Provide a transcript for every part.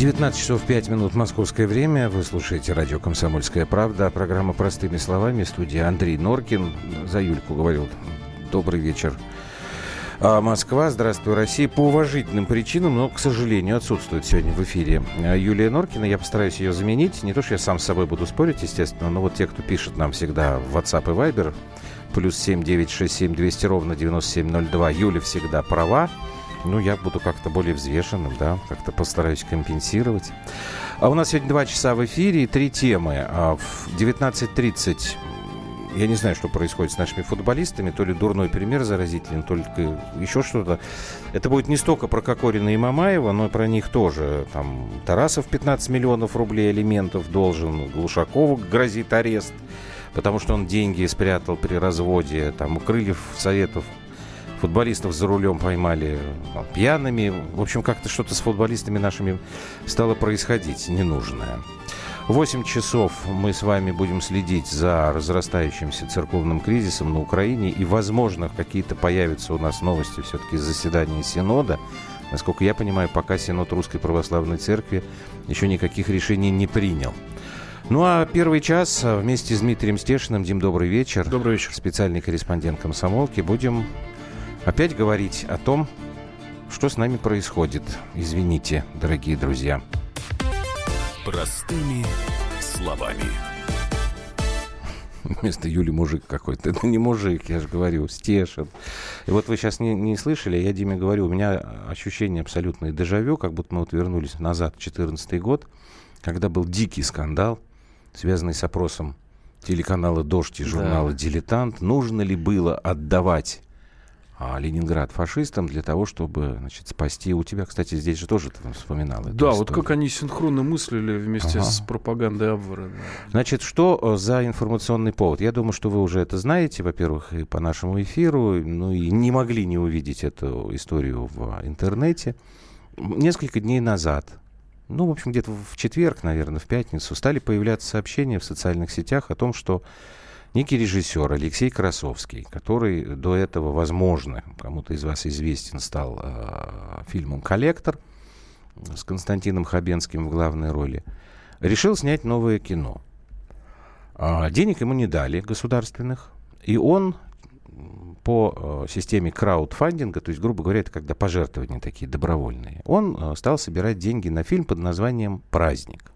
19 часов 5 минут московское время. Вы слушаете радио «Комсомольская правда». Программа «Простыми словами». Студия Андрей Норкин. За Юльку говорил. Добрый вечер. А Москва, здравствуй, Россия. По уважительным причинам, но, к сожалению, отсутствует сегодня в эфире а Юлия Норкина. Я постараюсь ее заменить. Не то, что я сам с собой буду спорить, естественно, но вот те, кто пишет нам всегда в WhatsApp и Viber, плюс 7 967 200 ровно 9702, Юля всегда права ну, я буду как-то более взвешенным, да, как-то постараюсь компенсировать. А у нас сегодня два часа в эфире и три темы. А в 19.30 я не знаю, что происходит с нашими футболистами, то ли дурной пример заразителен, только еще что-то. Это будет не столько про Кокорина и Мамаева, но и про них тоже. Там Тарасов 15 миллионов рублей алиментов должен, Глушакову грозит арест, потому что он деньги спрятал при разводе. Там у Крыльев Советов футболистов за рулем поймали там, пьяными. В общем, как-то что-то с футболистами нашими стало происходить ненужное. 8 часов мы с вами будем следить за разрастающимся церковным кризисом на Украине. И, возможно, какие-то появятся у нас новости все-таки из заседания Синода. Насколько я понимаю, пока Синод Русской Православной Церкви еще никаких решений не принял. Ну а первый час вместе с Дмитрием Стешиным. Дим, добрый вечер. Добрый вечер. Специальный корреспондент комсомолки. Будем опять говорить о том, что с нами происходит. Извините, дорогие друзья. Простыми словами. Вместо Юли мужик какой-то. Это не мужик, я же говорю, стешен. И вот вы сейчас не, не слышали, я Диме говорю, у меня ощущение абсолютное дежавю, как будто мы вот вернулись назад в 2014 год, когда был дикий скандал, связанный с опросом телеканала «Дождь» и журнала да. «Дилетант». Нужно ли было отдавать Ленинград фашистам для того, чтобы значит, спасти. У тебя, кстати, здесь же тоже ты вспоминал. Да, историю. вот как они синхронно мыслили вместе ага. с пропагандой Абвара. Значит, что э, за информационный повод? Я думаю, что вы уже это знаете, во-первых, и по нашему эфиру, ну и не могли не увидеть эту историю в интернете. Несколько дней назад ну, в общем, где-то в четверг, наверное, в пятницу, стали появляться сообщения в социальных сетях о том, что некий режиссер Алексей Красовский, который до этого, возможно, кому-то из вас известен, стал э, фильмом «Коллектор» с Константином Хабенским в главной роли, решил снять новое кино. А денег ему не дали государственных, и он по э, системе краудфандинга, то есть, грубо говоря, это когда пожертвования такие добровольные, он э, стал собирать деньги на фильм под названием «Праздник».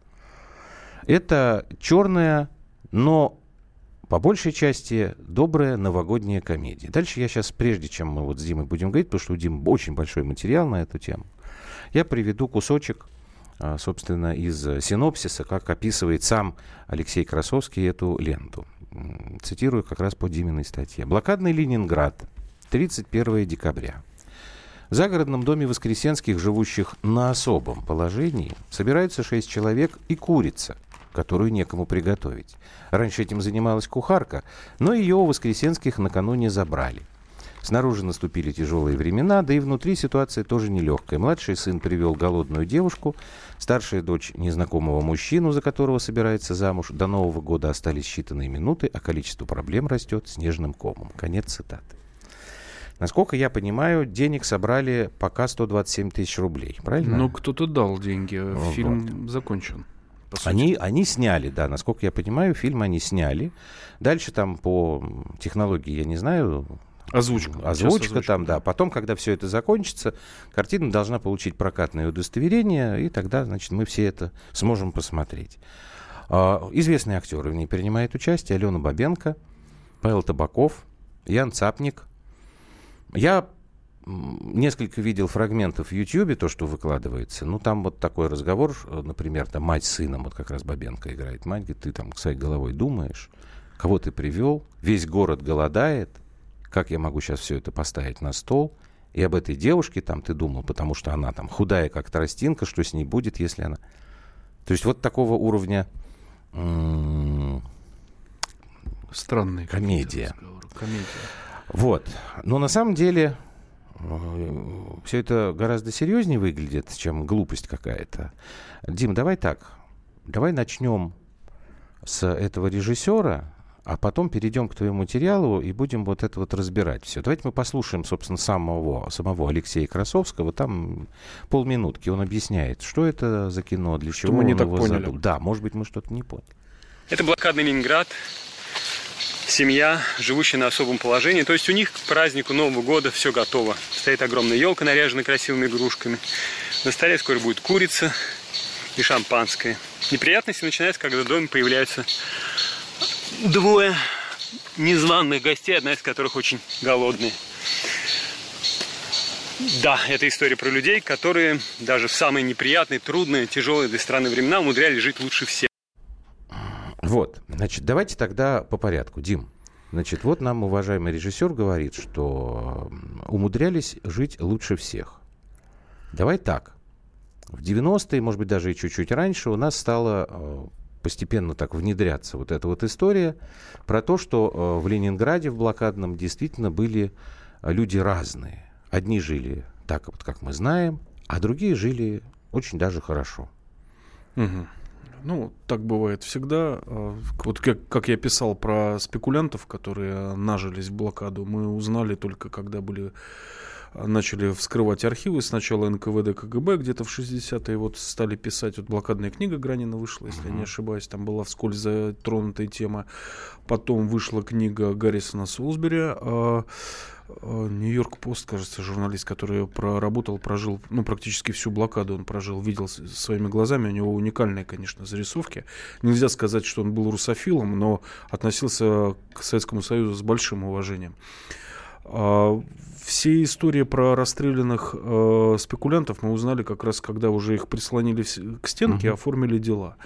Это черная, но по большей части добрая новогодняя комедия. Дальше я сейчас, прежде чем мы вот с Димой будем говорить, потому что у Димы очень большой материал на эту тему, я приведу кусочек, а, собственно, из синопсиса, как описывает сам Алексей Красовский эту ленту. Цитирую как раз по Диминой статье. «Блокадный Ленинград, 31 декабря. В загородном доме Воскресенских, живущих на особом положении, собираются шесть человек и курица – которую некому приготовить. Раньше этим занималась кухарка, но ее у Воскресенских накануне забрали. Снаружи наступили тяжелые времена, да и внутри ситуация тоже нелегкая. Младший сын привел голодную девушку, старшая дочь незнакомого мужчину, за которого собирается замуж. До Нового года остались считанные минуты, а количество проблем растет снежным комом. Конец цитаты. Насколько я понимаю, денег собрали пока 127 тысяч рублей, правильно? Ну, кто-то дал деньги. Фильм вот. закончен они, они сняли, да, насколько я понимаю, фильм они сняли. Дальше там по технологии, я не знаю, Озвучка. Озвучка, озвучка там, да. Потом, когда все это закончится, картина должна получить прокатное удостоверение, и тогда, значит, мы все это сможем посмотреть. А, известные актеры в ней принимают участие. Алена Бабенко, Павел Табаков, Ян Цапник. Я несколько видел фрагментов в Ютьюбе, то, что выкладывается. Ну, там вот такой разговор, э, например, там мать с сыном, вот как раз Бабенко играет. Мать говорит, ты там своей головой думаешь, кого ты привел, весь город голодает, как я могу сейчас все это поставить на стол? И об этой девушке там ты думал, потому что она там худая, как тростинка, что с ней будет, если она... То есть вот такого уровня... Странная комедия. комедия. Вот. Но на самом деле все это гораздо серьезнее выглядит, чем глупость какая-то. Дим, давай так. Давай начнем с этого режиссера, а потом перейдем к твоему материалу и будем вот это вот разбирать все. Давайте мы послушаем, собственно, самого, самого Алексея Красовского. Там полминутки он объясняет, что это за кино, для что чего мы не так поняли. Задумал. Да, может быть, мы что-то не поняли. Это блокадный Ленинград, семья, живущая на особом положении. То есть у них к празднику Нового года все готово. Стоит огромная елка, наряженная красивыми игрушками. На столе скоро будет курица и шампанское. Неприятности начинаются, когда в доме появляются двое незваных гостей, одна из которых очень голодные. Да, это история про людей, которые даже в самые неприятные, трудные, тяжелые для страны времена умудрялись жить лучше всех. Вот, значит, давайте тогда по порядку. Дим, значит, вот нам уважаемый режиссер говорит, что умудрялись жить лучше всех. Давай так. В 90-е, может быть, даже и чуть-чуть раньше у нас стало э, постепенно так внедряться вот эта вот история про то, что э, в Ленинграде, в блокадном, действительно были э, люди разные. Одни жили так, вот как мы знаем, а другие жили очень даже хорошо. Угу. Ну, так бывает всегда. А, вот как, как я писал про спекулянтов, которые нажились в блокаду, мы узнали только, когда были начали вскрывать архивы. Сначала НКВД, КГБ где-то в 60-е вот стали писать. Вот блокадная книга Гранина вышла, если uh-huh. я не ошибаюсь. Там была вскользь затронутая тема. Потом вышла книга Гаррисона Сулсбери. А, а, Нью-Йорк Пост, кажется, журналист, который проработал, прожил, ну, практически всю блокаду он прожил, видел своими глазами. У него уникальные, конечно, зарисовки. Нельзя сказать, что он был русофилом, но относился к Советскому Союзу с большим уважением. А, все истории про расстрелянных э, спекулянтов мы узнали как раз, когда уже их прислонили к стенке, uh-huh. оформили дела.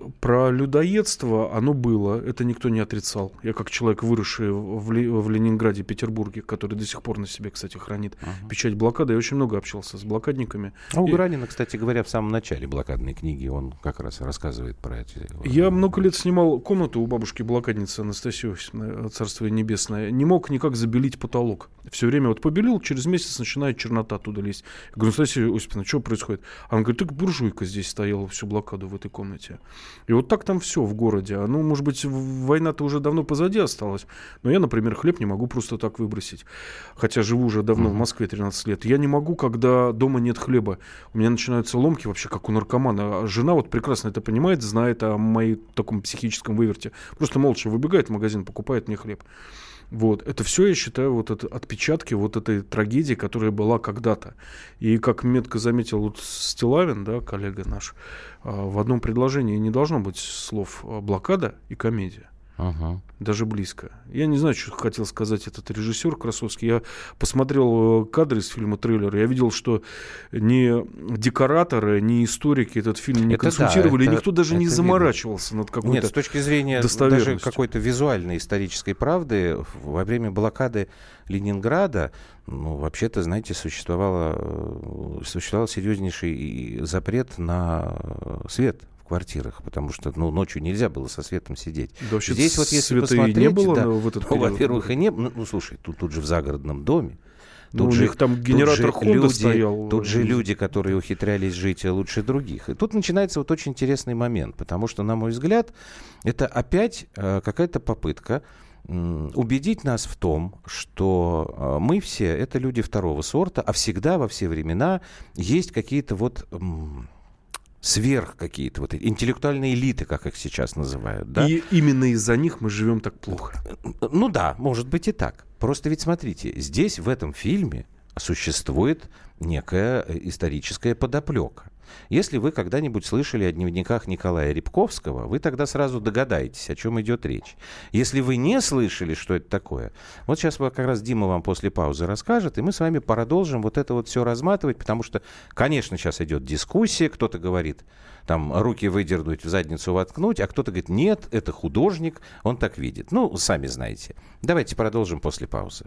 Э, про людоедство оно было, это никто не отрицал. Я как человек, выросший в, Ли, в Ленинграде, Петербурге, который до сих пор на себе, кстати, хранит uh-huh. печать блокады, я очень много общался с блокадниками. А у и... Гранина, кстати говоря, в самом начале блокадной книги он как раз рассказывает про эти... Я много лет снимал комнату у бабушки блокадницы Анастасии Царство Небесное. Не мог никак забелить потолок. Все время вот побелил, через месяц начинает чернота оттуда лезть. Я говорю, Анастасия Осиповна, что происходит? Она говорит, так буржуйка здесь стояла всю блокаду в этой комнате. И вот так там все в городе. А, ну, может быть, война-то уже давно позади осталась. Но я, например, хлеб не могу просто так выбросить. Хотя живу уже давно mm-hmm. в Москве, 13 лет. Я не могу, когда дома нет хлеба. У меня начинаются ломки вообще, как у наркомана. А жена вот прекрасно это понимает, знает о моей таком психическом выверте. Просто молча выбегает в магазин, покупает мне хлеб. Вот. Это все, я считаю, вот это отпечатки вот этой трагедии, которая была когда-то. И как метко заметил вот Стилавин, да, коллега наш, а, в одном предложении не должно быть слов блокада и комедия. Ага. Даже близко. Я не знаю, что хотел сказать этот режиссер Красовский. Я посмотрел э, кадры из фильма трейлер. Я видел, что ни декораторы, ни историки этот фильм не это консультировали. Да, это, никто даже не заморачивался видно. над какой-то Нет, с точки зрения даже какой-то визуальной исторической правды, во время блокады Ленинграда, ну, вообще-то, знаете, существовало, э, существовал серьезнейший запрет на свет квартирах, потому что ну, ночью нельзя было со светом сидеть. Да, Здесь вот если посмотреть, не было да, в этот ну, во-первых, и не ну, ну, слушай, тут, тут же в загородном доме. Тут ну, же, у них там генератор Honda люди, стоял. Тут же люди, которые ухитрялись жить лучше других. И тут начинается вот очень интересный момент, потому что, на мой взгляд, это опять э, какая-то попытка убедить нас в том, что э, мы все это люди второго сорта, а всегда во все времена есть какие-то вот сверх какие-то, вот интеллектуальные элиты, как их сейчас называют. Да? И именно из-за них мы живем так плохо. Ну да, может быть и так. Просто ведь смотрите, здесь в этом фильме существует некая э, историческая подоплека. Если вы когда-нибудь слышали о дневниках Николая Рябковского, вы тогда сразу догадаетесь, о чем идет речь. Если вы не слышали, что это такое, вот сейчас как раз Дима вам после паузы расскажет, и мы с вами продолжим вот это вот все разматывать, потому что, конечно, сейчас идет дискуссия, кто-то говорит, там руки выдернуть, в задницу воткнуть, а кто-то говорит, нет, это художник, он так видит. Ну, сами знаете. Давайте продолжим после паузы.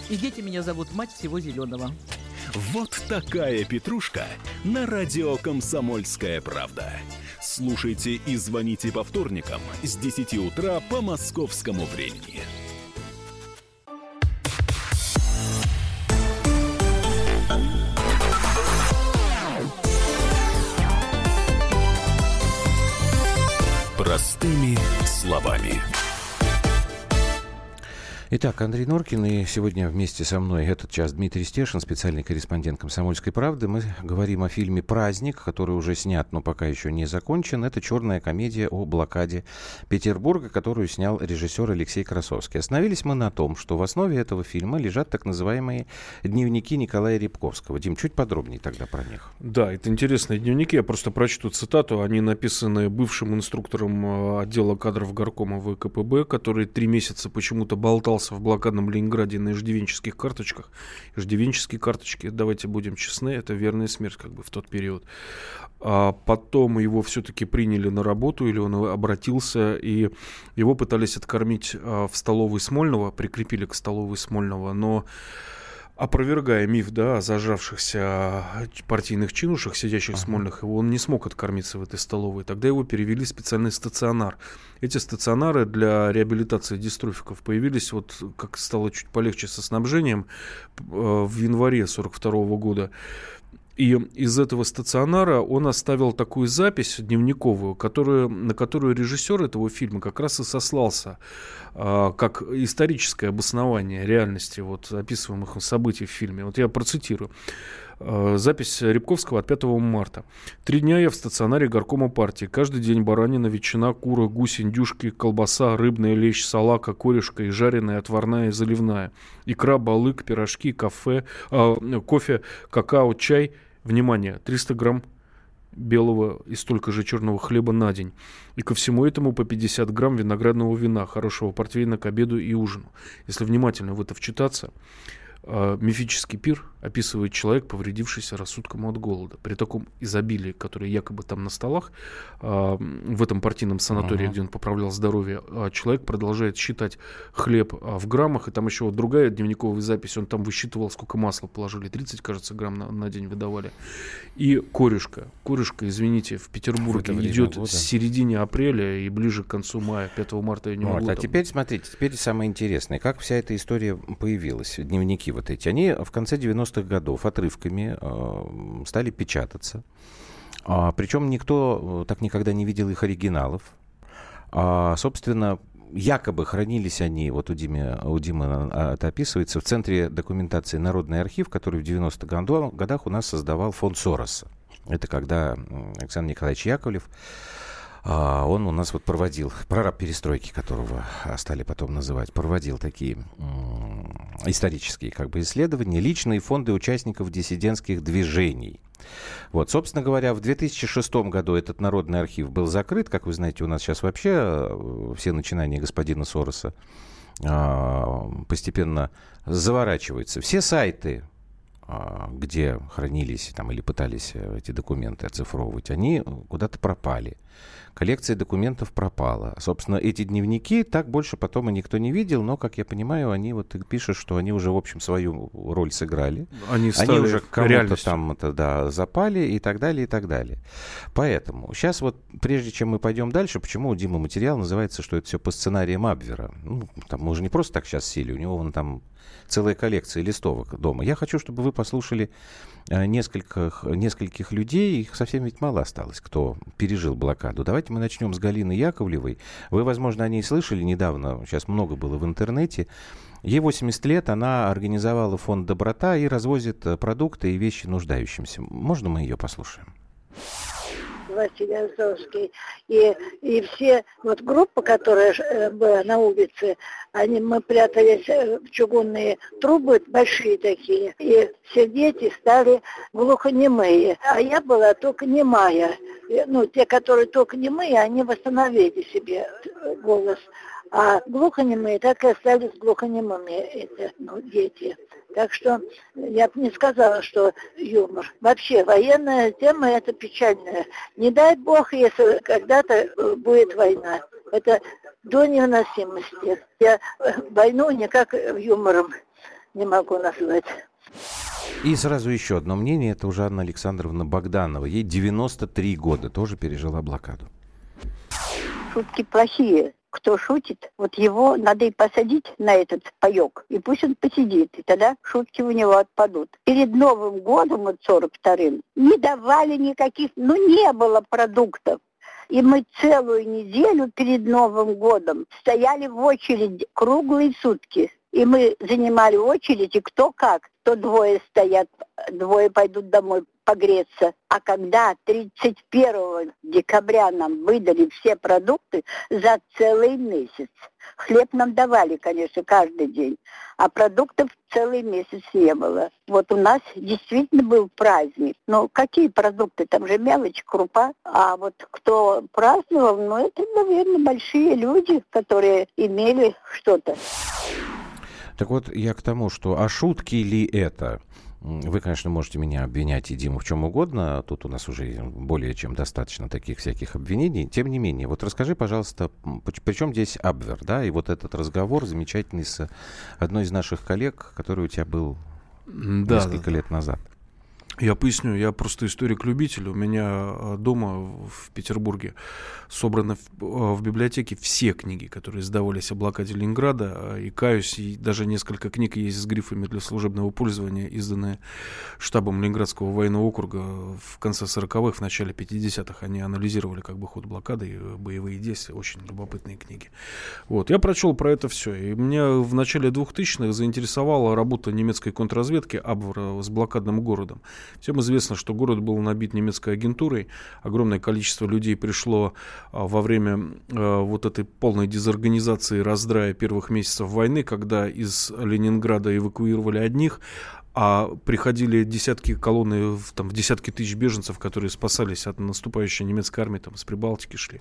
И дети меня зовут мать всего зеленого. Вот такая петрушка на радио «Комсомольская правда». Слушайте и звоните по вторникам с 10 утра по московскому времени. Простыми словами. Итак, Андрей Норкин и сегодня вместе со мной этот час Дмитрий Стешин, специальный корреспондент «Комсомольской правды». Мы говорим о фильме «Праздник», который уже снят, но пока еще не закончен. Это черная комедия о блокаде Петербурга, которую снял режиссер Алексей Красовский. Остановились мы на том, что в основе этого фильма лежат так называемые дневники Николая Рябковского. Дим, чуть подробнее тогда про них. Да, это интересные дневники. Я просто прочту цитату. Они написаны бывшим инструктором э, отдела кадров горкома ВКПБ, который три месяца почему-то болтался остался в блокадном Ленинграде на иждивенческих карточках. Иждивенческие карточки, давайте будем честны, это верная смерть как бы в тот период. А потом его все-таки приняли на работу, или он обратился, и его пытались откормить а, в столовой Смольного, прикрепили к столовой Смольного, но опровергая миф да, о зажавшихся партийных чинушах, сидящих ага. смольных, его он не смог откормиться в этой столовой. Тогда его перевели в специальный стационар. Эти стационары для реабилитации дистрофиков появились, вот как стало чуть полегче со снабжением, э, в январе 1942 года. И из этого стационара он оставил такую запись дневниковую, которую, на которую режиссер этого фильма как раз и сослался, э, как историческое обоснование реальности вот, описываемых событий в фильме. Вот я процитирую. Э, запись Рябковского от 5 марта. Три дня я в стационаре горкома партии. Каждый день баранина, ветчина, кура, гусь, индюшки, колбаса, рыбная лещ, салака, корешка и жареная, отварная и заливная. Икра, балык, пирожки, кафе, э, кофе, какао, чай. Внимание, 300 грамм белого и столько же черного хлеба на день. И ко всему этому по 50 грамм виноградного вина, хорошего портвейна к обеду и ужину. Если внимательно в это вчитаться, э, мифический пир описывает человек, повредившийся рассудком от голода. При таком изобилии, которое якобы там на столах, э, в этом партийном санатории, uh-huh. где он поправлял здоровье, э, человек продолжает считать хлеб э, в граммах. И там еще вот другая дневниковая запись, он там высчитывал, сколько масла положили. 30, кажется, грамм на, на день выдавали. И корешка. Корешка, извините, в Петербурге в идет года. с середины апреля и ближе к концу мая. 5 марта я не вот, могу. А там... теперь, смотрите, теперь самое интересное. Как вся эта история появилась? Дневники вот эти. Они в конце 90-х годов отрывками э, стали печататься. А, причем никто э, так никогда не видел их оригиналов. А, собственно, якобы хранились они, вот у Димы, у Димы а, это описывается, в Центре документации Народный архив, который в 90-х годах у нас создавал фонд Сороса. Это когда Александр Николаевич Яковлев он у нас вот проводил, прораб перестройки, которого стали потом называть, проводил такие исторические как бы исследования, личные фонды участников диссидентских движений. Вот, собственно говоря, в 2006 году этот народный архив был закрыт. Как вы знаете, у нас сейчас вообще э, все начинания господина Сороса а, постепенно заворачиваются. Все сайты а, где хранились там, или пытались э, эти документы оцифровывать, они куда-то пропали. Коллекция документов пропала. Собственно, эти дневники так больше потом и никто не видел, но, как я понимаю, они вот пишут, что они уже, в общем, свою роль сыграли. Они, они уже кому-то там это, да, запали и так далее, и так далее. Поэтому сейчас вот, прежде чем мы пойдем дальше, почему у Димы материал называется, что это все по сценариям Абвера? Ну, там мы уже не просто так сейчас сели, у него вон там целая коллекция листовок дома. Я хочу, чтобы вы послушали нескольких, нескольких людей, их совсем ведь мало осталось, кто пережил блокаду. Давайте мы начнем с Галины Яковлевой. Вы, возможно, о ней слышали недавно, сейчас много было в интернете. Ей 80 лет, она организовала фонд «Доброта» и развозит э, продукты и вещи нуждающимся. Можно мы ее послушаем? Василий Азовский. И, и все вот группы, которые э, была на улице, они, мы прятались э, в чугунные трубы, большие такие, и все дети стали глухонемые. А я была только немая. Ну, те, которые только немые, они восстановили себе голос. А глухонемые так и остались глухонемыми эти ну, дети. Так что я бы не сказала, что юмор. Вообще, военная тема – это печальная. Не дай бог, если когда-то э, будет война. Это до невыносимости. Я э, войну никак юмором не могу назвать. И сразу еще одно мнение. Это уже Анна Александровна Богданова. Ей 93 года. Тоже пережила блокаду. Шутки плохие кто шутит, вот его надо и посадить на этот паек, и пусть он посидит, и тогда шутки у него отпадут. Перед Новым годом, вот 42-м, не давали никаких, ну не было продуктов. И мы целую неделю перед Новым годом стояли в очереди круглые сутки. И мы занимали очередь, и кто как. То двое стоят, двое пойдут домой погреться. А когда 31 декабря нам выдали все продукты за целый месяц, хлеб нам давали, конечно, каждый день, а продуктов целый месяц не было. Вот у нас действительно был праздник. Но какие продукты? Там же мелочь, крупа. А вот кто праздновал, ну это, наверное, большие люди, которые имели что-то. Так вот, я к тому, что а шутки ли это? Вы, конечно, можете меня обвинять и Диму в чем угодно. Тут у нас уже более чем достаточно таких всяких обвинений. Тем не менее, вот расскажи, пожалуйста, при чем здесь Абвер, да, и вот этот разговор замечательный с одной из наших коллег, который у тебя был да, несколько да, лет назад. Я поясню, я просто историк-любитель. У меня а, дома в Петербурге собраны в, а, в библиотеке все книги, которые издавались о блокаде Ленинграда. А, и каюсь, и даже несколько книг есть с грифами для служебного пользования, изданные штабом Ленинградского военного округа в конце 40-х, в начале 50-х. Они анализировали как бы ход блокады и боевые действия. Очень любопытные книги. Вот. Я прочел про это все. И меня в начале 2000-х заинтересовала работа немецкой контрразведки Абвера с блокадным городом. Всем известно, что город был набит немецкой агентурой. Огромное количество людей пришло а, во время а, вот этой полной дезорганизации, раздрая первых месяцев войны, когда из Ленинграда эвакуировали одних, а приходили десятки колонны, там, десятки тысяч беженцев, которые спасались от наступающей немецкой армии, там, с Прибалтики шли,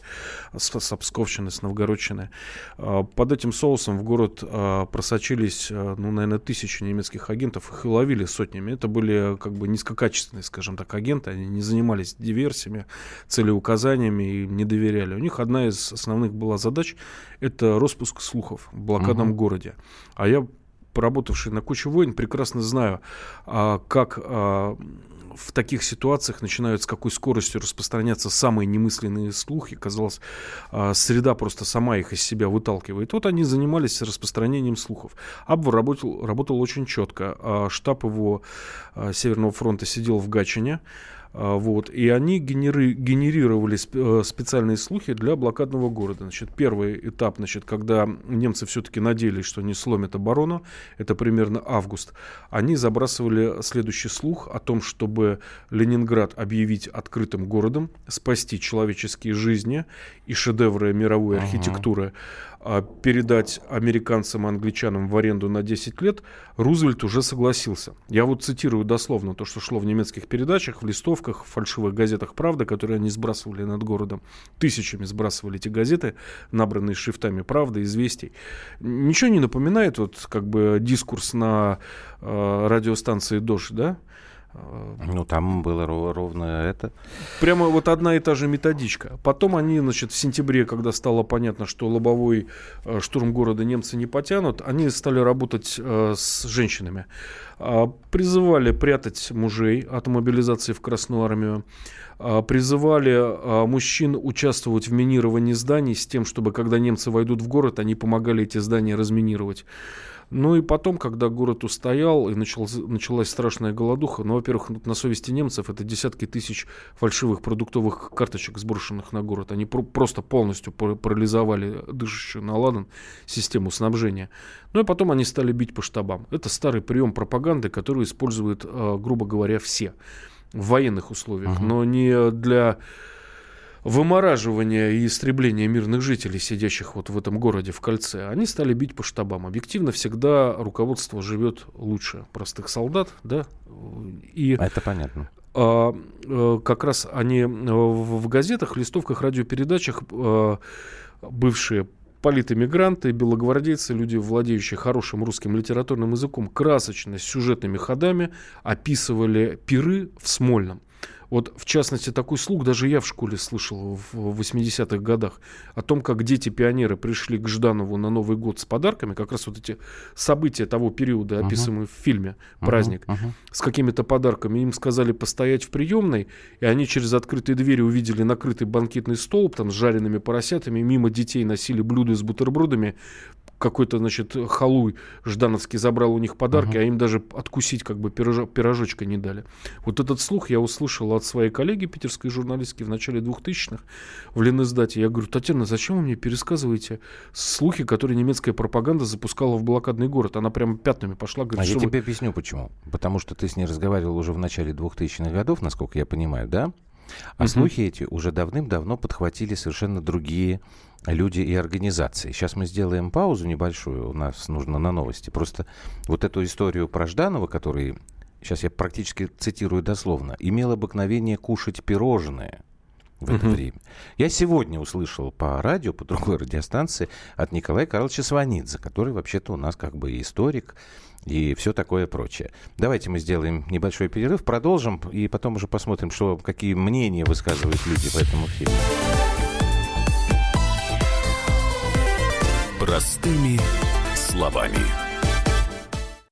с, с Псковщины, с Новгородщины. А, под этим соусом в город а, просочились, а, ну, наверное, тысячи немецких агентов, их и ловили сотнями. Это были, как бы, низкокачественные, скажем так, агенты, они не занимались диверсиями, целеуказаниями и не доверяли. У них одна из основных была задач – это распуск слухов в блокадном угу. городе. А я поработавший на куче войн, прекрасно знаю, а, как а, в таких ситуациях начинают с какой скоростью распространяться самые немысленные слухи. Казалось, а, среда просто сама их из себя выталкивает. Вот они занимались распространением слухов. Абвар работал, работал очень четко. Штаб его Северного фронта сидел в Гатчине. А, вот, и они генери, генерировали э, специальные слухи для блокадного города. Значит, первый этап, значит, когда немцы все-таки надеялись, что они сломят оборону, это примерно август, они забрасывали следующий слух о том, чтобы Ленинград объявить открытым городом, спасти человеческие жизни и шедевры мировой ага. архитектуры. А, передать американцам и англичанам в аренду на 10 лет, Рузвельт уже согласился. Я вот цитирую дословно то, что шло в немецких передачах, в листовках, в фальшивых газетах «Правда», которые они сбрасывали над городом. Тысячами сбрасывали эти газеты, набранные шрифтами «Правда», «Известий». Ничего не напоминает вот как бы дискурс на э, радиостанции «Дождь», да? Ну, там было ровно это. Прямо вот одна и та же методичка. Потом они, значит, в сентябре, когда стало понятно, что лобовой э, штурм города немцы не потянут, они стали работать э, с женщинами. Э, призывали прятать мужей от мобилизации в Красную Армию. Э, призывали э, мужчин участвовать в минировании зданий с тем, чтобы, когда немцы войдут в город, они помогали эти здания разминировать. Ну и потом, когда город устоял и начал, началась страшная голодуха, ну, во-первых, на совести немцев это десятки тысяч фальшивых продуктовых карточек, сброшенных на город. Они про- просто полностью парализовали дышащую на ладан систему снабжения. Ну и потом они стали бить по штабам. Это старый прием пропаганды, который используют, э, грубо говоря, все в военных условиях, uh-huh. но не для вымораживания и истребления мирных жителей, сидящих вот в этом городе в кольце, они стали бить по штабам. Объективно всегда руководство живет лучше простых солдат, да? И, Это понятно. А, а, как раз они в, в газетах, листовках, радиопередачах а, бывшие политэмигранты, белогвардейцы, люди, владеющие хорошим русским литературным языком, красочно, с сюжетными ходами описывали пиры в Смольном. Вот, в частности, такой слух даже я в школе слышал в 80-х годах о том, как дети-пионеры пришли к Жданову на Новый год с подарками, как раз вот эти события того периода, описанные uh-huh. в фильме «Праздник», uh-huh. Uh-huh. с какими-то подарками. Им сказали постоять в приемной, и они через открытые двери увидели накрытый банкетный столб там с жареными поросятами, мимо детей носили блюда с бутербродами, какой-то, значит, халуй Ждановский забрал у них подарки, uh-huh. а им даже откусить как бы пирожок, пирожочка не дали. Вот этот слух я услышал от своей коллеги питерской журналистки в начале 2000-х в Ленэздате. Я говорю, Татьяна, зачем вы мне пересказываете слухи, которые немецкая пропаганда запускала в блокадный город? Она прямо пятнами пошла. Говорит, а я вы... тебе объясню, почему. Потому что ты с ней разговаривал уже в начале 2000-х годов, насколько я понимаю, да? А uh-huh. слухи эти уже давным-давно подхватили совершенно другие люди и организации. Сейчас мы сделаем паузу небольшую, у нас нужно на новости. Просто вот эту историю про Жданова, который, сейчас я практически цитирую дословно, имел обыкновение кушать пирожные в это время. Я сегодня услышал по радио, по другой радиостанции от Николая Карловича Сванидзе, который вообще-то у нас как бы историк, и все такое прочее. Давайте мы сделаем небольшой перерыв, продолжим, и потом уже посмотрим, что, какие мнения высказывают люди по этому фильму. Простыми словами.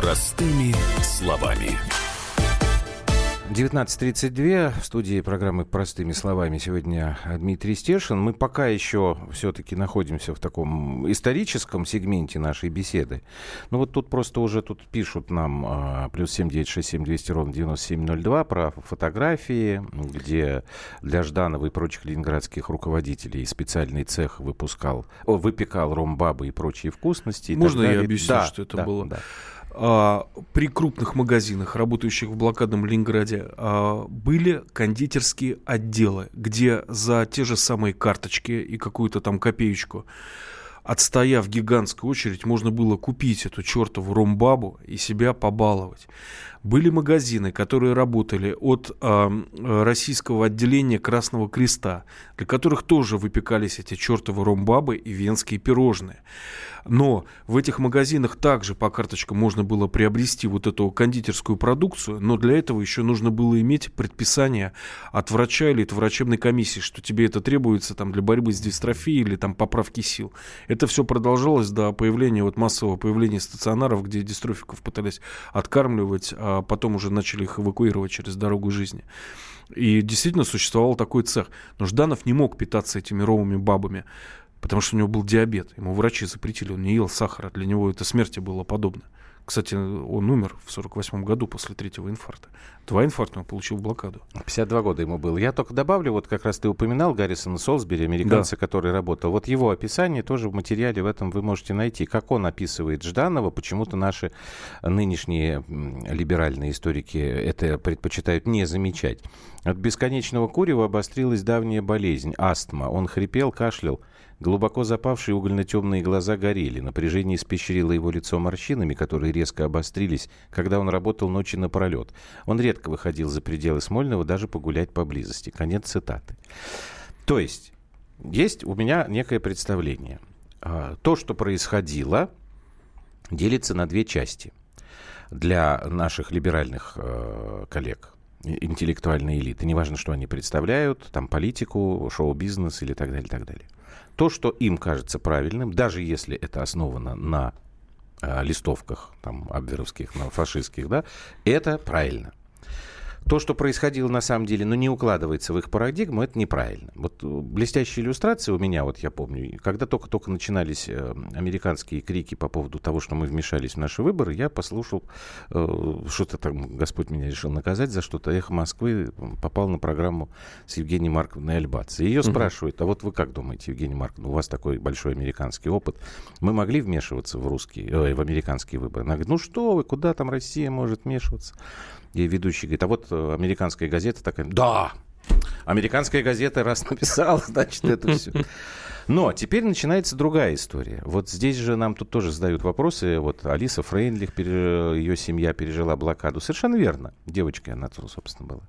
Простыми словами. 19.32 в студии программы «Простыми словами» сегодня Дмитрий Стешин. Мы пока еще все-таки находимся в таком историческом сегменте нашей беседы. Ну вот тут просто уже тут пишут нам а, плюс 7967 200 ровно 9702 про фотографии, где для Жданова и прочих ленинградских руководителей специальный цех выпускал, о, выпекал ромбабы и прочие вкусности. И Можно я объясню, да, что это да, было? Да. А, при крупных магазинах, работающих в блокадном Ленинграде, а, были кондитерские отделы, где за те же самые карточки и какую-то там копеечку отстояв гигантскую очередь, можно было купить эту чертову ромбабу и себя побаловать. Были магазины, которые работали от э, российского отделения Красного Креста, для которых тоже выпекались эти чертовы ромбабы и венские пирожные. Но в этих магазинах также по карточкам можно было приобрести вот эту кондитерскую продукцию, но для этого еще нужно было иметь предписание от врача или от врачебной комиссии, что тебе это требуется там, для борьбы с дистрофией или там, поправки сил. Это все продолжалось до появления, вот массового появления стационаров, где дистрофиков пытались откармливать, а потом уже начали их эвакуировать через дорогу жизни. И действительно существовал такой цех. Но Жданов не мог питаться этими ровыми бабами потому что у него был диабет. Ему врачи запретили, он не ел сахара. Для него это смерти было подобно. Кстати, он умер в 48 году после третьего инфаркта. Два инфаркта он получил блокаду. 52 года ему было. Я только добавлю, вот как раз ты упоминал Гаррисона Солсбери, американца, да. который работал. Вот его описание тоже в материале в этом вы можете найти. Как он описывает Жданова, почему-то наши нынешние либеральные историки это предпочитают не замечать. От бесконечного курева обострилась давняя болезнь, астма. Он хрипел, кашлял. Глубоко запавшие угольно-темные глаза горели. Напряжение испещрило его лицо морщинами, которые резко обострились, когда он работал ночи напролет. Он редко выходил за пределы Смольного даже погулять поблизости. Конец цитаты. То есть, есть у меня некое представление. А, то, что происходило, делится на две части. Для наших либеральных э, коллег, интеллектуальной элиты, неважно, что они представляют, там политику, шоу-бизнес или так далее, так далее то, что им кажется правильным, даже если это основано на э, листовках там, абверовских, на фашистских, да, это правильно. То, что происходило на самом деле, но не укладывается в их парадигму, это неправильно. Вот э, блестящая иллюстрация у меня, вот я помню, когда только-только начинались э, американские крики по поводу того, что мы вмешались в наши выборы, я послушал, э, что-то там Господь меня решил наказать за что-то. Эхо Москвы попал на программу с Евгенией Марковной Альбац. Ее угу. спрашивают, а вот вы как думаете, Евгения Марковна, у вас такой большой американский опыт, мы могли вмешиваться в русские, э, в американские выборы? Она говорит, ну что вы, куда там Россия может вмешиваться? И ведущий говорит, а вот э, американская газета такая, да, американская газета раз написала, значит, это все. Но теперь начинается другая история. Вот здесь же нам тут тоже задают вопросы. Вот Алиса Фрейндлих, ее семья пережила блокаду. Совершенно верно. Девочкой она, собственно, была.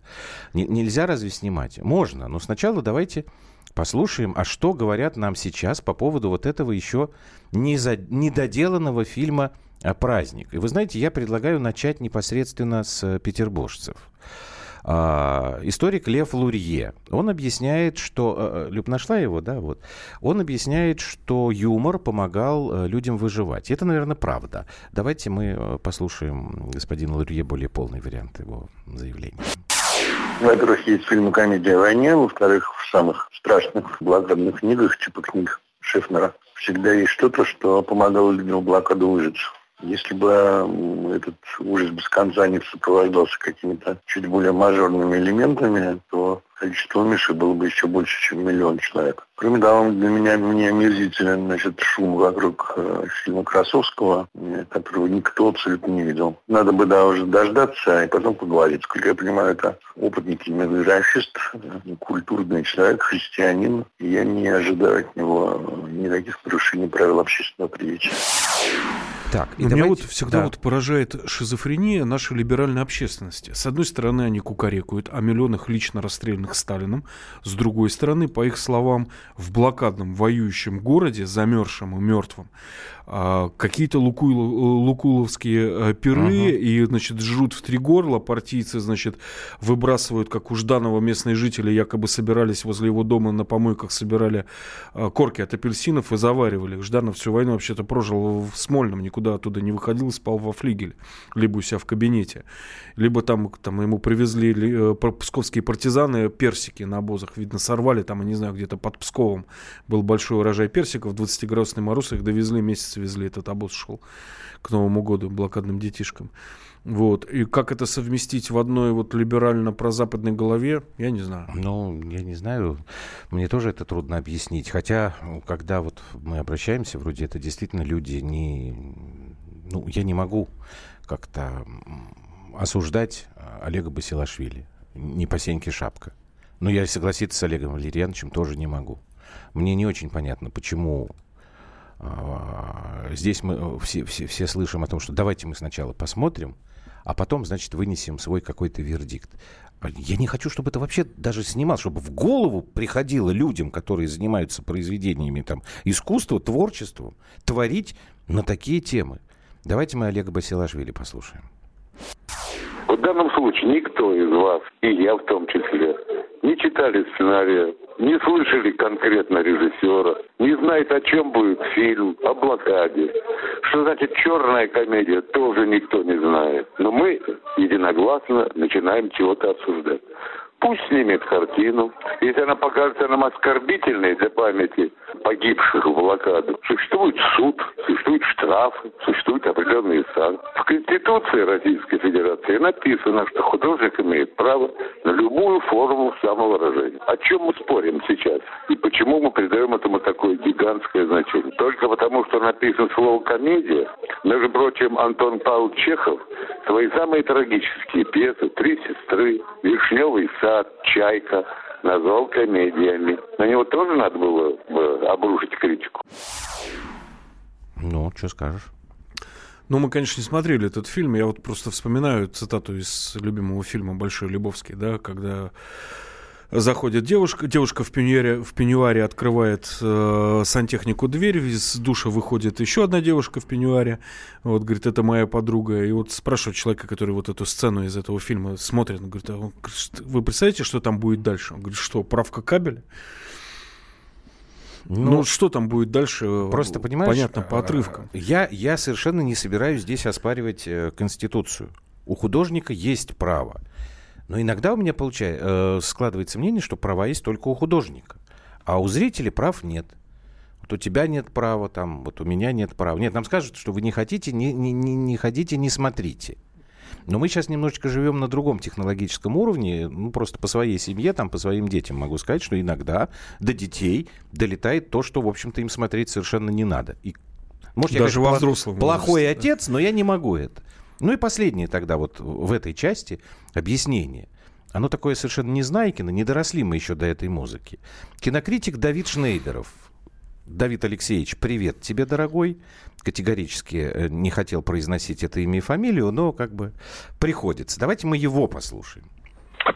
Н- нельзя разве снимать? Можно. Но сначала давайте послушаем, а что говорят нам сейчас по поводу вот этого еще недоделанного фильма «Праздник». И вы знаете, я предлагаю начать непосредственно с петербуржцев. А, историк Лев Лурье, он объясняет, что... А, Люб нашла его, да, вот. Он объясняет, что юмор помогал э, людям выживать. Это, наверное, правда. Давайте мы э, послушаем господина Лурье более полный вариант его заявления. Во-первых, есть фильм «Комедия о войне», во-вторых, в самых страшных блокадных книгах, типа книг Шефнера, всегда есть что-то, что помогало людям в блокаду выжить. Если бы этот ужас без конца не сопровождался какими-то чуть более мажорными элементами, то количество умерших было бы еще больше, чем миллион человек. Кроме того, для меня мне омерзителен значит, шум вокруг э, фильма Красовского, э, которого никто абсолютно не видел. Надо бы да, уже дождаться и потом поговорить. Сколько я понимаю, это опытный кинематографист, э, культурный человек, христианин. И я не ожидаю от него никаких нарушений правил общественного приличия. Так, и Меня давайте... вот всегда да. вот поражает шизофрения нашей либеральной общественности. С одной стороны, они кукарекают о миллионах лично расстрелянных Сталином. С другой стороны, по их словам, в блокадном воюющем городе, замерзшем и мертвом, а, какие-то лукул, лукуловские э, пиры uh-huh. и, значит, жрут в три горла. Партийцы, значит, выбрасывают, как у Жданова местные жители якобы собирались возле его дома на помойках, собирали а, корки от апельсинов и заваривали их. Жданов всю войну вообще-то прожил в Смольном, никуда оттуда не выходил, спал во флигеле, либо у себя в кабинете. Либо там, там ему привезли э, псковские партизаны персики на обозах, видно, сорвали, там, я не знаю, где-то под Псковом был большой урожай персиков, 20-градусный мороз, их довезли месяц везли, этот обоз шел к Новому году блокадным детишкам. Вот. И как это совместить в одной вот либерально-прозападной голове, я не знаю. Ну, я не знаю. Мне тоже это трудно объяснить. Хотя, когда вот мы обращаемся, вроде это действительно люди не... Ну, я не могу как-то осуждать Олега Басилашвили. Не по сеньке шапка. Но я согласиться с Олегом Валерьяновичем тоже не могу. Мне не очень понятно, почему а, здесь мы э, все, все, все слышим о том, что давайте мы сначала посмотрим, а потом, значит, вынесем свой какой-то вердикт. Я не хочу, чтобы это вообще даже снимал, чтобы в голову приходило людям, которые занимаются произведениями там, искусства, творчеством, творить на такие темы. Давайте мы Олега Басилашвили послушаем. В данном случае никто из вас, и я в том числе, не читали сценария, не слышали конкретно режиссера, не знает, о чем будет фильм, о блокаде. Что значит черная комедия, тоже никто не знает. Но мы единогласно начинаем чего-то обсуждать. Пусть снимет картину. Если она покажется нам оскорбительной для памяти погибших в блокаду, существует суд, существуют штрафы, существуют определенные санкции. В Конституции Российской Федерации написано, что художник имеет право на любую форму самовыражения. О чем мы спорим сейчас? И почему мы придаем этому такое гигантское значение? Только потому, что написано слово «комедия». Между прочим, Антон Павлович Чехов свои самые трагические пьесы «Три сестры», «Вишневый сад», «Сад», «Чайка» назвал комедиями. На него тоже надо было обрушить критику. Ну, что скажешь? Ну, мы, конечно, не смотрели этот фильм. Я вот просто вспоминаю цитату из любимого фильма «Большой Любовский», да, когда Заходит девушка, девушка в пеньюаре, в пеньюаре открывает э, сантехнику дверь, из душа выходит еще одна девушка в пеньюаре, вот, говорит, это моя подруга, и вот спрашивает человека, который вот эту сцену из этого фильма смотрит, он говорит, а он, вы представляете, что там будет дальше? Он говорит, что, правка кабеля? Ну, ну, что там будет дальше? Просто понимаешь, понятно по отрывкам. Я, я совершенно не собираюсь здесь оспаривать э, Конституцию. У художника есть право Но иногда у меня получается, э, складывается мнение, что права есть только у художника, а у зрителей прав нет. Вот у тебя нет права, там, вот у меня нет права. Нет, нам скажут, что вы не хотите, не, не, не, не ходите, не смотрите. Но мы сейчас немножечко живем на другом технологическом уровне, ну, просто по своей семье, там, по своим детям могу сказать, что иногда до детей долетает то, что, в общем-то, им смотреть совершенно не надо. И, может, Даже я, во взрослом плохой возрасте, отец, но я не могу это. Ну и последнее тогда вот в этой части объяснение. Оно такое совершенно незнайкино, не доросли мы еще до этой музыки. Кинокритик Давид Шнейдеров. Давид Алексеевич, привет тебе, дорогой. Категорически э, не хотел произносить это имя и фамилию, но как бы приходится. Давайте мы его послушаем.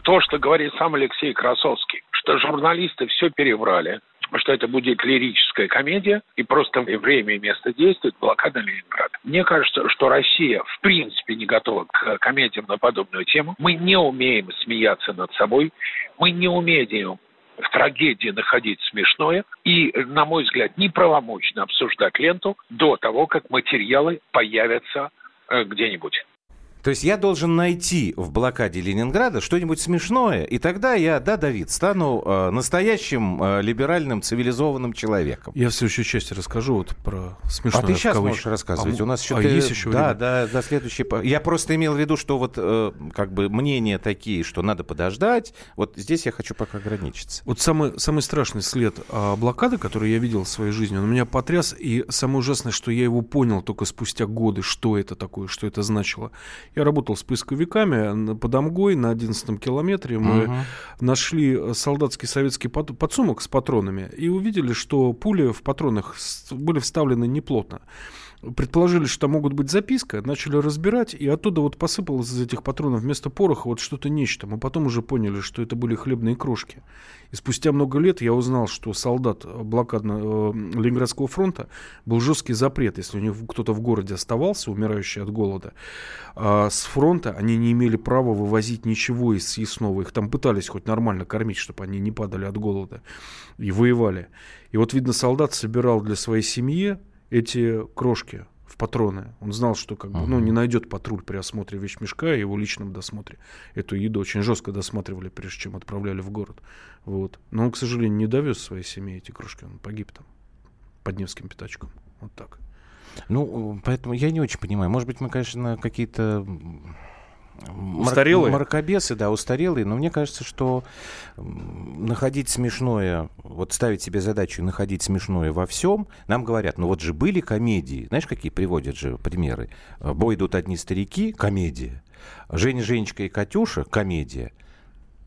То, что говорит сам Алексей Красовский, что журналисты все переврали, что это будет лирическая комедия, и просто время и место действует блокада Ленинграда. Мне кажется, что Россия в принципе не готова к комедиям на подобную тему. Мы не умеем смеяться над собой, мы не умеем в трагедии находить смешное и, на мой взгляд, неправомочно обсуждать ленту до того, как материалы появятся э, где-нибудь. То есть я должен найти в блокаде Ленинграда что-нибудь смешное, и тогда я, да, Давид, стану э, настоящим э, либеральным цивилизованным человеком. Я в следующей части расскажу вот про смешное. А ты сейчас можешь рассказывать. А, У нас еще а ты- есть еще да, время? да, до следующей. Я просто имел в виду, что вот э, как бы мнения такие, что надо подождать. Вот здесь я хочу пока ограничиться. Вот самый, самый страшный след а, блокады, который я видел в своей жизни, он меня потряс, и самое ужасное, что я его понял только спустя годы, что это такое, что это значило. Я работал с поисковиками под Амгой на 11 километре. Мы Мгм. нашли э, солдатский советский под- подсумок с патронами и увидели, что пули в патронах были вставлены неплотно. Предположили, что там могут быть записка, начали разбирать, и оттуда вот посыпалось из этих патронов вместо пороха вот что-то нечто. Мы потом уже поняли, что это были хлебные крошки. И спустя много лет я узнал, что солдат блокадного э, Ленинградского фронта был жесткий запрет, если у них кто-то в городе оставался, умирающий от голода, а с фронта они не имели права вывозить ничего из съестного. Их там пытались хоть нормально кормить, чтобы они не падали от голода. И воевали. И вот, видно, солдат собирал для своей семьи эти крошки в патроны. Он знал, что как бы, ну, не найдет патруль при осмотре вещмешка и его личном досмотре. Эту еду очень жестко досматривали, прежде чем отправляли в город. Вот. Но он, к сожалению, не довез своей семье эти крошки. Он погиб там под Невским пятачком. Вот так. Ну, поэтому я не очень понимаю. Может быть, мы, конечно, какие-то Устарелые? Мракобесы, да, устарелые, но мне кажется, что находить смешное, вот ставить себе задачу находить смешное во всем, нам говорят, ну вот же были комедии, знаешь, какие приводят же примеры? Бой идут одни старики, комедия. Женя, Женечка и Катюша, комедия.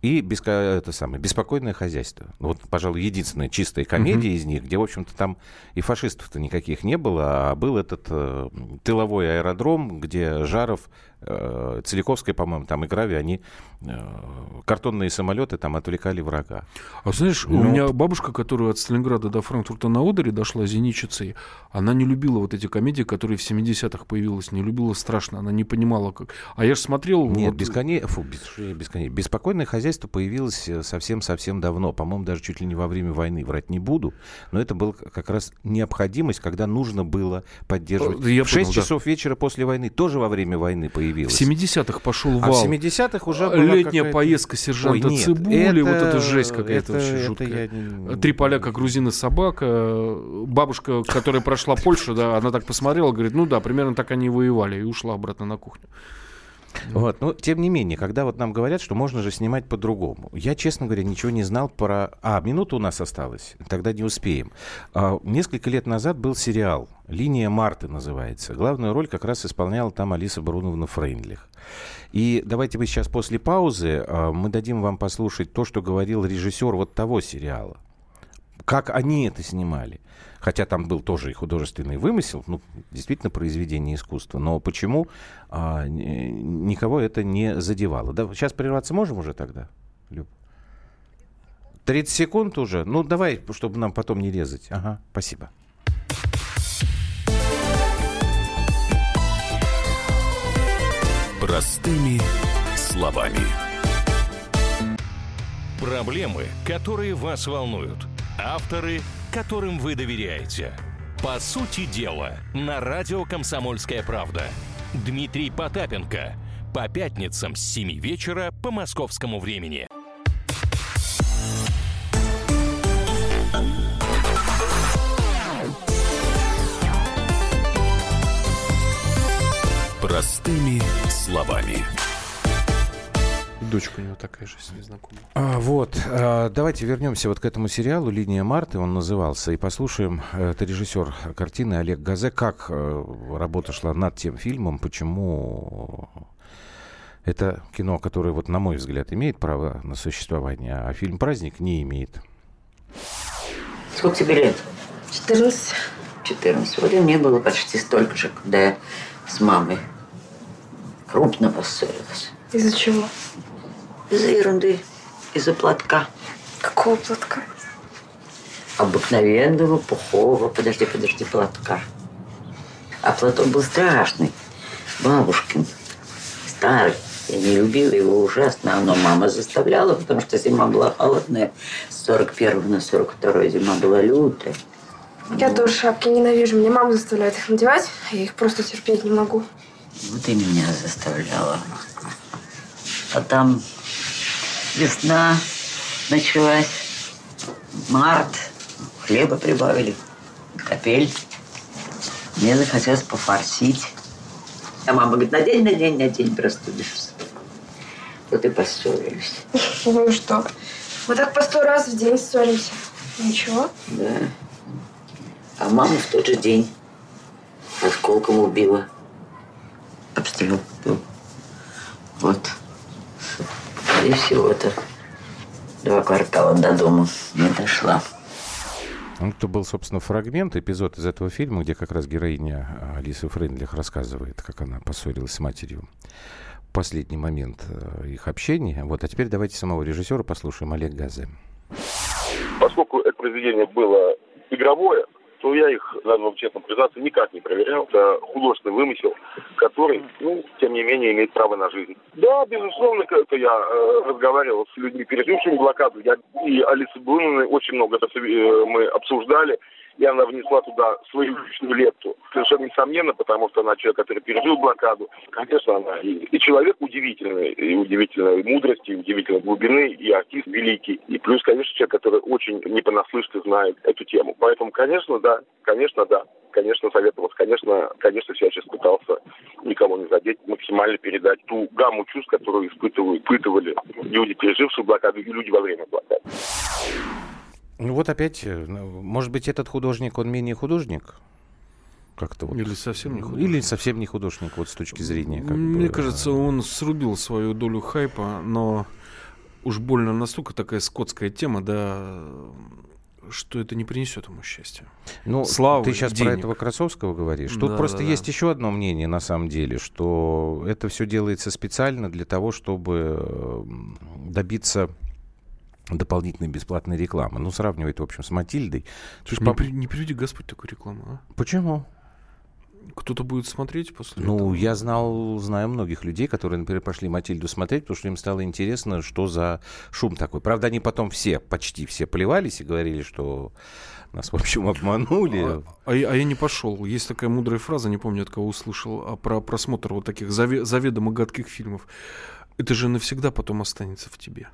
И беско- это самое, беспокойное хозяйство. Ну, Вот, пожалуй, единственная чистая комедия из них, где, в общем-то, там и фашистов-то никаких не было, а был этот э, тыловой аэродром, где Жаров, Целиковская, по-моему, там играли, они э, картонные самолеты там отвлекали врага. А знаешь, у Ну, меня бабушка, которая от Сталинграда до Франкфурта на Одере дошла зенитчицей, она не любила вот эти комедии, которые в 70-х появилась, не любила страшно, она не понимала, как... А я же смотрел... Нет, вот- бесконе... Фу, бесконе- Беспокойное хозяйство появилось э, совсем-совсем давно. По-моему, даже чуть ли не во время войны. Врать не буду. Но это была как раз необходимость, когда нужно было поддерживать. Э, я в 6 понял, да. часов вечера после войны тоже во время войны В появилось. 70-х пошел А вал. в 70-х уже была Летняя поездка сержанта Ой, нет, Цибули, вот это- это жесть какая-то это- вообще это жуткая. я Три поляка, грузин и собака. Бабушка, которая прошла Польшу, да, она так посмотрела, говорит, ну да, примерно так они и воевали, и ушла обратно на кухню. Вот, но тем не менее, когда вот нам говорят, что можно же снимать по-другому, я, честно говоря, ничего не знал про... А, минута у нас осталась, тогда не успеем. А, несколько лет назад был сериал «Линия Марты» называется. Главную роль как раз исполняла там Алиса Бруновна Фрейндлих. И давайте мы сейчас после паузы а, мы дадим вам послушать то, что говорил режиссер вот того сериала. Как они это снимали. Хотя там был тоже и художественный вымысел, ну, действительно произведение искусства. Но почему а, ни- никого это не задевало? Да, сейчас прерваться можем уже тогда, Люб? 30 секунд уже? Ну, давай, чтобы нам потом не резать. Ага, спасибо. Простыми словами. Проблемы, которые вас волнуют. Авторы, которым вы доверяете. По сути дела, на радио «Комсомольская правда». Дмитрий Потапенко По пятницам с 7 вечера по московскому времени. Простыми словами. Дочка у него такая же, незнакомая. А, вот, а, давайте вернемся вот к этому сериалу «Линия Марты», он назывался, и послушаем, э, это режиссер картины Олег Газе, как э, работа шла над тем фильмом, почему это кино, которое, вот, на мой взгляд, имеет право на существование, а фильм «Праздник» не имеет. Сколько тебе лет? 14. 14. Вот и мне было почти столько же, когда я с мамой крупно поссорилась. Из-за чего? Из-за ерунды, из-за платка. Какого платка? Обыкновенного, пухового, подожди, подожди, платка. А платок был страшный, бабушкин, старый. Я не любила его ужасно, но мама заставляла, потому что зима была холодная. С 41 на 42 зима была лютая. Я тоже шапки ненавижу. Мне мама заставляет их надевать, а я их просто терпеть не могу. Вот и меня заставляла. А там весна началась, март, хлеба прибавили, капель. Мне захотелось пофорсить. А мама говорит, надень, надень, надень, простудишься. Вот и поссорились. Ну и что? Мы так по сто раз в день ссоримся. Ничего? Да. А маму в тот же день осколком убила. Обстрел был. Вот. И всего-то два квартала до дома не дошла. Ну, это был, собственно, фрагмент, эпизод из этого фильма, где как раз героиня а, Алисы Фрейндлих рассказывает, как она поссорилась с матерью. Последний момент э, их общения. Вот, а теперь давайте самого режиссера послушаем Олег Газе. Поскольку это произведение было игровое, то я их, надо вам честно признаться, никак не проверял. Это художественный вымысел, который, ну, тем не менее, имеет право на жизнь. Да, безусловно, это я э, разговаривал с людьми, пережившими блокаду. Я и Алисы Буниной очень много это э, мы обсуждали и она внесла туда свою личную лепту. Совершенно несомненно, потому что она человек, который пережил блокаду. Конечно, она и, и человек удивительный, и удивительной мудрости, и удивительной глубины, и артист великий. И плюс, конечно, человек, который очень не понаслышке знает эту тему. Поэтому, конечно, да, конечно, да конечно, советовался. Конечно, конечно, сейчас пытался никого не задеть, максимально передать ту гамму чувств, которую испытывали, испытывали люди, пережившие блокаду, и люди во время блокады. Ну вот опять, э, ну, может быть, этот художник, он менее художник? Как-то вот. Или совсем не художник. Или совсем не художник, вот с точки зрения. Как Мне бы, кажется, он срубил свою долю хайпа, но уж больно настолько такая скотская тема, да, что это не принесет ему счастья. Ну, Славы, ты сейчас денег. про этого Красовского говоришь. Тут Да, просто да, есть да. еще одно мнение, на самом деле, что это все делается специально для того, чтобы э, добиться дополнительной бесплатной рекламы. Ну, сравнивает, в общем, с Матильдой. Слушай, не, по- при- не приведи Господь такую рекламу, а? Почему? Кто-то будет смотреть после Ну, этого? я знал, знаю многих людей, которые, например, пошли Матильду смотреть, потому что им стало интересно, что за шум такой. Правда, они потом все, почти все плевались и говорили, что нас, в общем, обманули. А, а я, а я не пошел. Есть такая мудрая фраза, не помню, от кого услышал, а про просмотр вот таких заве- заведомо гадких фильмов. Это же навсегда потом останется в тебе.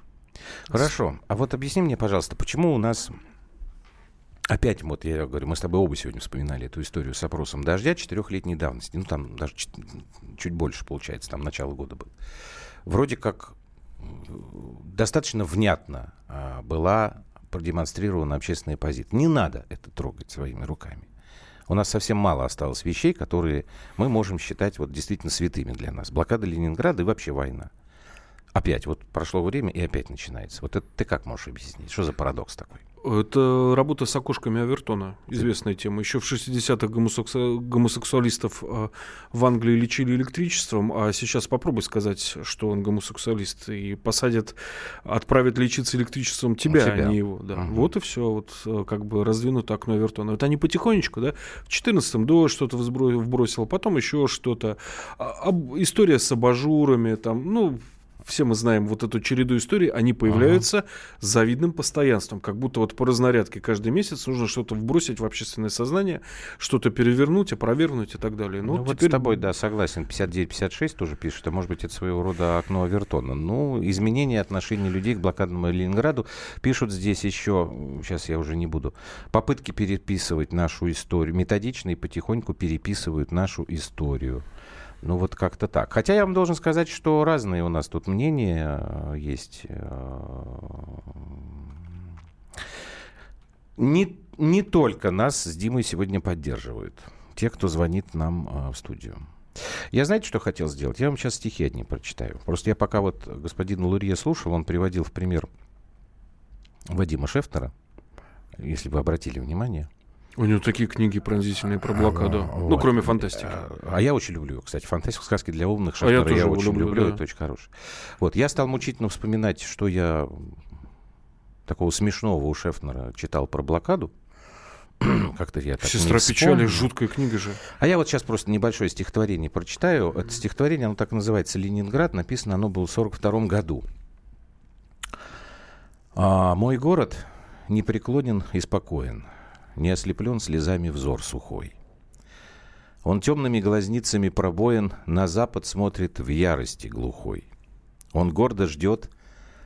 Хорошо. А вот объясни мне, пожалуйста, почему у нас... Опять, вот я говорю, мы с тобой оба сегодня вспоминали эту историю с опросом дождя четырехлетней давности. Ну, там даже чет- чуть больше, получается, там начало года было. Вроде как э, достаточно внятно а, была продемонстрирована общественная позиция. Не надо это трогать своими руками. У нас совсем мало осталось вещей, которые мы можем считать вот действительно святыми для нас. Блокада Ленинграда и вообще война. Опять, вот прошло время и опять начинается. Вот это ты как можешь объяснить? Что за парадокс такой? Это работа с окошками Авертона, известная тема. Еще в 60-х гомосексу- гомосексуалистов э, в Англии лечили электричеством, а сейчас попробуй сказать, что он гомосексуалист, и посадят, отправят лечиться электричеством тебя, Тебя. а не его. Да. Мгм. Вот и все, вот э, как бы раздвинуто окно Авертона. Вот они потихонечку, да, в 14-м до что-то вбросил, потом еще что-то. А- об- история с абажурами, там, ну, все мы знаем вот эту череду историй, они появляются ага. с завидным постоянством. Как будто вот по разнарядке каждый месяц нужно что-то вбросить в общественное сознание, что-то перевернуть, опровергнуть и так далее. Ну, ну вот теперь... с тобой, да, согласен. 59-56 тоже пишет, а может быть это своего рода окно Авертона. Ну, изменение отношений людей к блокадному Ленинграду. Пишут здесь еще, сейчас я уже не буду, попытки переписывать нашу историю. Методично и потихоньку переписывают нашу историю. Ну, вот как-то так. Хотя я вам должен сказать, что разные у нас тут мнения э, есть. Э, не, не только нас с Димой сегодня поддерживают. Те, кто звонит нам э, в студию. Я знаете, что хотел сделать? Я вам сейчас стихи одни прочитаю. Просто я пока вот господина Лурье слушал, он приводил в пример Вадима Шефтера, если вы обратили внимание. У него такие книги пронзительные про блокаду. А, ну, вот. кроме фантастики. А я очень люблю, кстати, фантастику, сказки для умных. Шахтера, а я, тоже я очень люблю, люблю да. это очень хороший. Вот, я стал мучительно вспоминать, что я такого смешного у Шефнера читал про блокаду. Как-то я так Сестра печали, жуткая книга же. А я вот сейчас просто небольшое стихотворение прочитаю. Это стихотворение, оно так называется «Ленинград». Написано оно было в 42 году. А, «Мой город непреклонен и спокоен не ослеплен слезами взор сухой. Он темными глазницами пробоен, на запад смотрит в ярости глухой. Он гордо ждет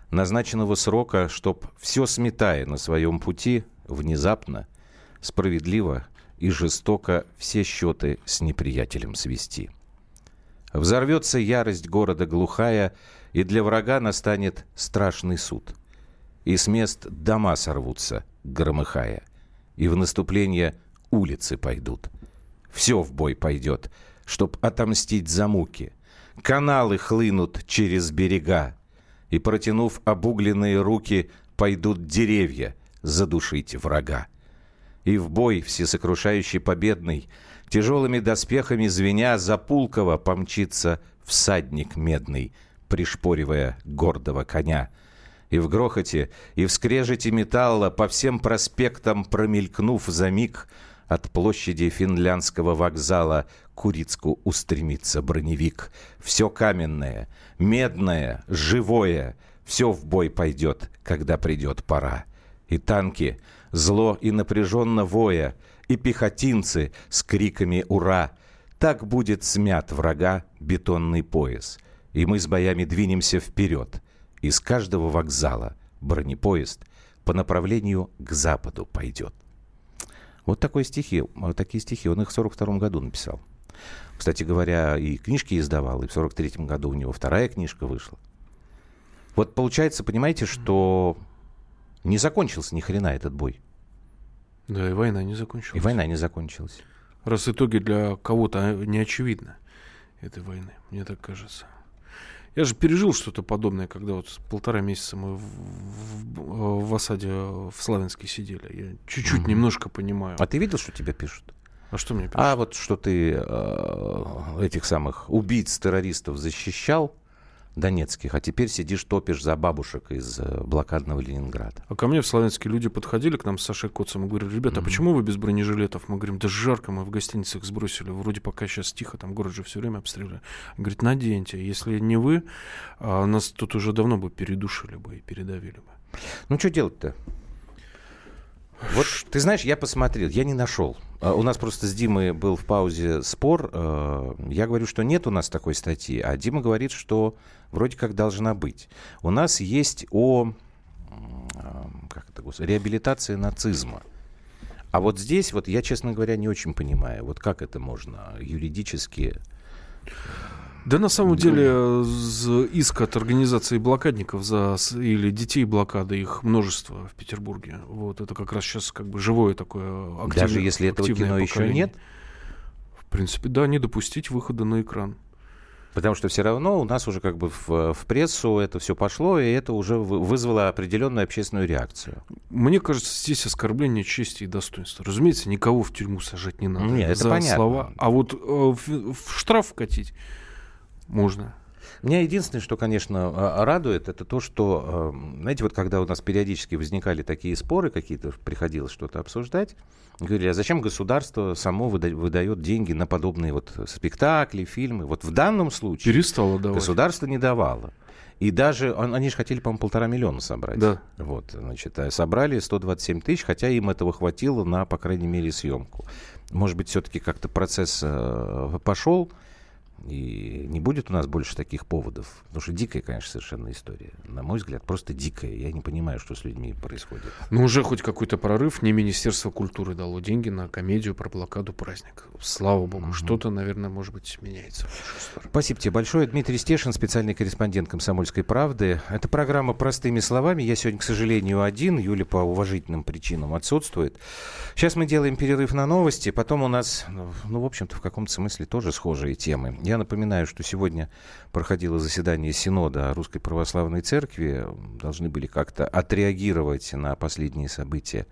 назначенного срока, чтоб все сметая на своем пути, внезапно, справедливо и жестоко все счеты с неприятелем свести. Взорвется ярость города глухая, и для врага настанет страшный суд. И с мест дома сорвутся, громыхая — и в наступление улицы пойдут. Все в бой пойдет, чтоб отомстить за муки. Каналы хлынут через берега, и, протянув обугленные руки, пойдут деревья задушить врага. И в бой всесокрушающий победный, тяжелыми доспехами звеня, за Пулково помчится всадник медный, пришпоривая гордого коня — и в грохоте, и в скрежете металла, по всем проспектам промелькнув за миг, от площади финляндского вокзала Курицку устремится броневик. Все каменное, медное, живое, все в бой пойдет, когда придет пора. И танки, зло и напряженно воя, и пехотинцы с криками «Ура!» Так будет смят врага бетонный пояс, и мы с боями двинемся вперед — из каждого вокзала бронепоезд по направлению к западу пойдет. Вот такой стихи, вот такие стихи он их в 42 году написал. Кстати говоря, и книжки издавал, и в 43 году у него вторая книжка вышла. Вот получается, понимаете, что не закончился ни хрена этот бой. Да, и война не закончилась. И война не закончилась. Раз итоги для кого-то не очевидны этой войны, мне так кажется. Я же пережил что-то подобное, когда вот полтора месяца мы в, в, в осаде в Славянске сидели. Я чуть-чуть mm-hmm. немножко понимаю. А ты видел, что тебя пишут? А что мне пишут? А вот что ты э, этих самых убийц террористов защищал, донецких, а теперь сидишь, топишь за бабушек из э, блокадного Ленинграда. А ко мне в Славянске люди подходили к нам с Сашей Коцем и говорили, ребята, mm-hmm. а почему вы без бронежилетов? Мы говорим, да жарко, мы в гостиницах сбросили, вроде пока сейчас тихо, там город же все время обстреливали. Говорит, наденьте, если не вы, а нас тут уже давно бы передушили бы и передавили бы. Ну, что делать-то? Вот ты знаешь, я посмотрел, я не нашел. А, у нас просто с Димой был в паузе спор. Э, я говорю, что нет у нас такой статьи, а Дима говорит, что вроде как должна быть. У нас есть о как это, реабилитации нацизма. А вот здесь, вот я, честно говоря, не очень понимаю, вот как это можно юридически да, на самом деле, иск от организации блокадников за, или детей блокады, их множество в Петербурге. Вот это как раз сейчас как бы живое такое активное Даже если этого кино поколение. еще нет? В принципе, да, не допустить выхода на экран. Потому что все равно у нас уже как бы в, в прессу это все пошло, и это уже вызвало определенную общественную реакцию. Мне кажется, здесь оскорбление чести и достоинства. Разумеется, никого в тюрьму сажать не надо. Нет, это за понятно. слова. А вот э, в, в штраф катить можно. Меня единственное, что, конечно, а, радует, это то, что, э, знаете, вот когда у нас периодически возникали такие споры какие-то, приходилось что-то обсуждать, говорили, а зачем государство само выда- выдает деньги на подобные вот спектакли, фильмы? Вот в данном случае Перестало давать. государство не давало. И даже, он- они же хотели, по-моему, полтора миллиона собрать. Да. Вот, значит, а собрали 127 тысяч, хотя им этого хватило на, по крайней мере, съемку. Может быть, все-таки как-то процесс э, пошел, и не будет у нас больше таких поводов. Потому что дикая, конечно, совершенно история. На мой взгляд, просто дикая. Я не понимаю, что с людьми происходит. Ну, уже хоть какой-то прорыв. Не Министерство культуры дало деньги на комедию про блокаду праздника. Слава богу, что-то, наверное, может быть, меняется. Спасибо тебе большое. Дмитрий Стешин, специальный корреспондент «Комсомольской правды». Это программа «Простыми словами». Я сегодня, к сожалению, один. Юля по уважительным причинам отсутствует. Сейчас мы делаем перерыв на новости. Потом у нас, ну, в общем-то, в каком-то смысле тоже схожие темы. Я напоминаю, что сегодня проходило заседание Синода Русской Православной Церкви. Должны были как-то отреагировать на последние события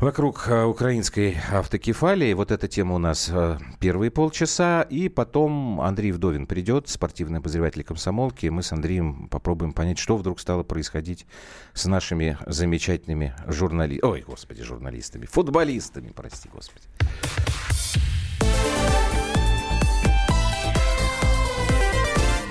вокруг э, украинской автокефалии. Вот эта тема у нас э, первые полчаса. И потом Андрей Вдовин придет, спортивный обозреватель комсомолки. И мы с Андреем попробуем понять, что вдруг стало происходить с нашими замечательными журналистами. Ой, господи, журналистами. Футболистами, прости, господи.